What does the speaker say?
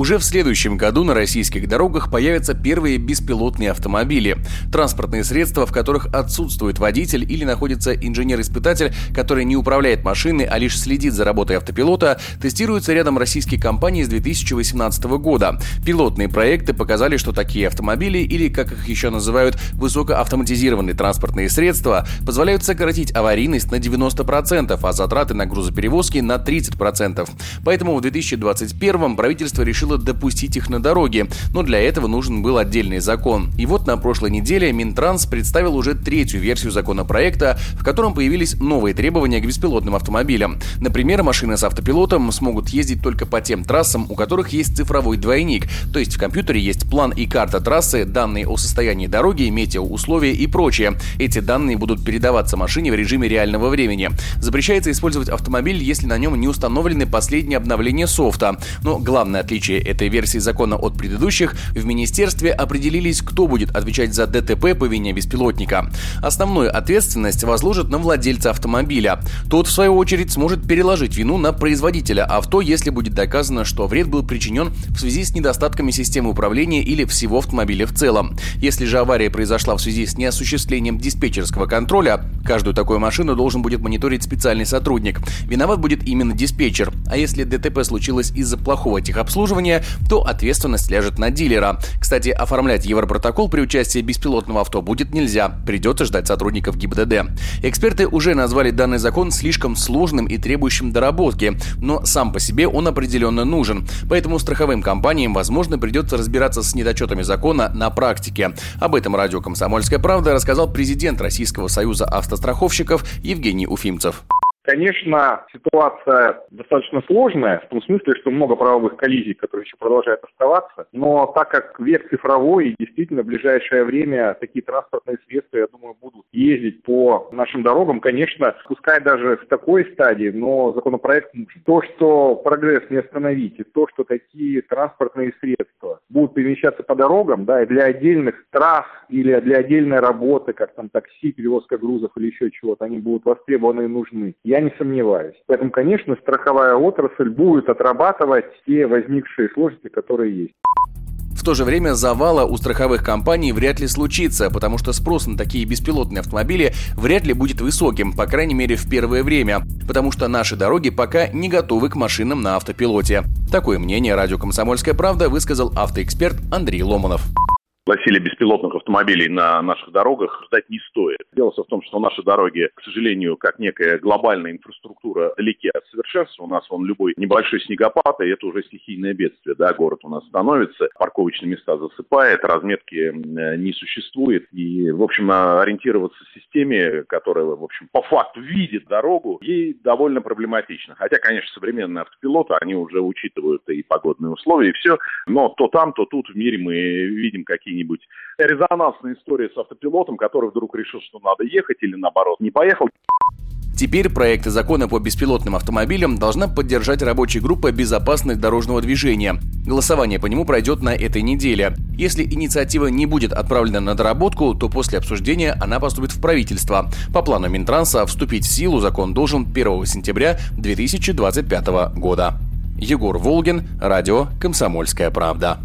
Уже в следующем году на российских дорогах появятся первые беспилотные автомобили. Транспортные средства, в которых отсутствует водитель или находится инженер-испытатель, который не управляет машиной, а лишь следит за работой автопилота, тестируются рядом российских компаний с 2018 года. Пилотные проекты показали, что такие автомобили, или как их еще называют, высокоавтоматизированные транспортные средства, позволяют сократить аварийность на 90%, а затраты на грузоперевозки на 30%. Поэтому в 2021 правительство решило решила допустить их на дороге, но для этого нужен был отдельный закон. И вот на прошлой неделе Минтранс представил уже третью версию законопроекта, в котором появились новые требования к беспилотным автомобилям. Например, машины с автопилотом смогут ездить только по тем трассам, у которых есть цифровой двойник, то есть в компьютере есть план и карта трассы, данные о состоянии дороги, метеоусловия и прочее. Эти данные будут передаваться машине в режиме реального времени. Запрещается использовать автомобиль, если на нем не установлены последние обновления софта. Но главное отличие этой версии закона от предыдущих, в министерстве определились, кто будет отвечать за ДТП по вине беспилотника. Основную ответственность возложат на владельца автомобиля. Тот, в свою очередь, сможет переложить вину на производителя авто, если будет доказано, что вред был причинен в связи с недостатками системы управления или всего автомобиля в целом. Если же авария произошла в связи с неосуществлением диспетчерского контроля, каждую такую машину должен будет мониторить специальный сотрудник. Виноват будет именно диспетчер. А если ДТП случилось из-за плохого техобслуживания, нарушения, то ответственность ляжет на дилера. Кстати, оформлять Европротокол при участии беспилотного авто будет нельзя, придется ждать сотрудников ГИБДД. Эксперты уже назвали данный закон слишком сложным и требующим доработки, но сам по себе он определенно нужен, поэтому страховым компаниям, возможно, придется разбираться с недочетами закона на практике. Об этом радио «Комсомольская правда» рассказал президент Российского союза автостраховщиков Евгений Уфимцев. Конечно, ситуация достаточно сложная, в том смысле, что много правовых коллизий, которые еще продолжают оставаться. Но так как век цифровой, действительно в ближайшее время такие транспортные средства, я думаю, будут ездить по нашим дорогам, конечно, пускай даже в такой стадии, но законопроект нужен. То, что прогресс не остановить, и то, что такие транспортные средства будут перемещаться по дорогам, да, и для отдельных трасс или для отдельной работы, как там такси, перевозка грузов или еще чего-то, они будут востребованы и нужны. Я не сомневаюсь. Поэтому, конечно, страховая отрасль будет отрабатывать те возникшие сложности, которые есть. В то же время завала у страховых компаний вряд ли случится, потому что спрос на такие беспилотные автомобили вряд ли будет высоким, по крайней мере в первое время, потому что наши дороги пока не готовы к машинам на автопилоте. Такое мнение радио «Комсомольская правда» высказал автоэксперт Андрей Ломанов насилия беспилотных автомобилей на наших дорогах ждать не стоит. Дело в том, что наши дороги, к сожалению, как некая глобальная инфраструктура, далеки от совершенства. У нас вон любой небольшой снегопад, и это уже стихийное бедствие. Да? Город у нас становится, парковочные места засыпает, разметки не существует. И, в общем, ориентироваться в системе, которая, в общем, по факту видит дорогу, ей довольно проблематично. Хотя, конечно, современные автопилоты, они уже учитывают и погодные условия, и все. Но то там, то тут в мире мы видим какие какие-нибудь резонансные истории с автопилотом, который вдруг решил, что надо ехать или наоборот не поехал. Теперь проекты закона по беспилотным автомобилям должна поддержать рабочая группа безопасности дорожного движения. Голосование по нему пройдет на этой неделе. Если инициатива не будет отправлена на доработку, то после обсуждения она поступит в правительство. По плану Минтранса вступить в силу закон должен 1 сентября 2025 года. Егор Волгин, радио «Комсомольская правда».